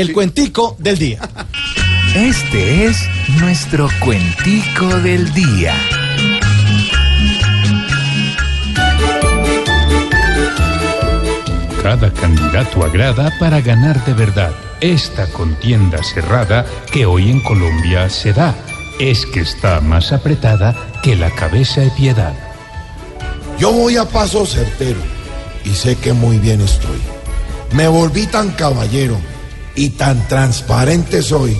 el cuentico del día. Este es nuestro cuentico del día. Cada candidato agrada para ganar de verdad. Esta contienda cerrada que hoy en Colombia se da es que está más apretada que la cabeza de piedad. Yo voy a paso certero y sé que muy bien estoy. Me volví tan caballero y tan transparente soy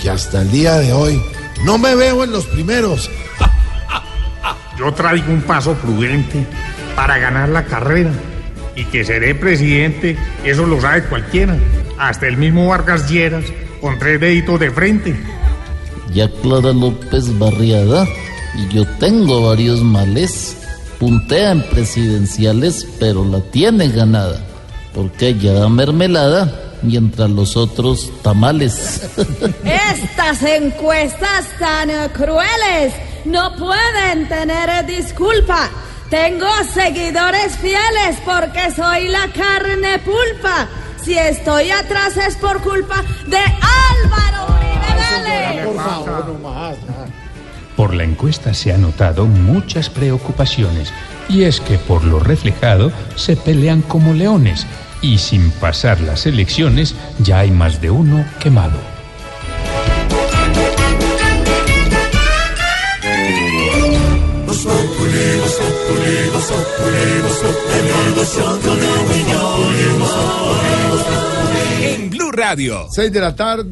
que hasta el día de hoy no me veo en los primeros. Yo traigo un paso prudente para ganar la carrera y que seré presidente, eso lo sabe cualquiera, hasta el mismo Vargas Lleras con tres deditos de frente. Ya Clara López Barriada y yo tengo varios males. Puntea en presidenciales, pero la tiene ganada, porque ella da mermelada mientras los otros tamales. Estas encuestas tan crueles no pueden tener disculpa. Tengo seguidores fieles porque soy la carne pulpa. Si estoy atrás es por culpa de Álvaro Uribe Vélez. Por la encuesta se han notado muchas preocupaciones y es que por lo reflejado se pelean como leones y sin pasar las elecciones ya hay más de uno quemado. En Blue Radio. 6 de la tarde.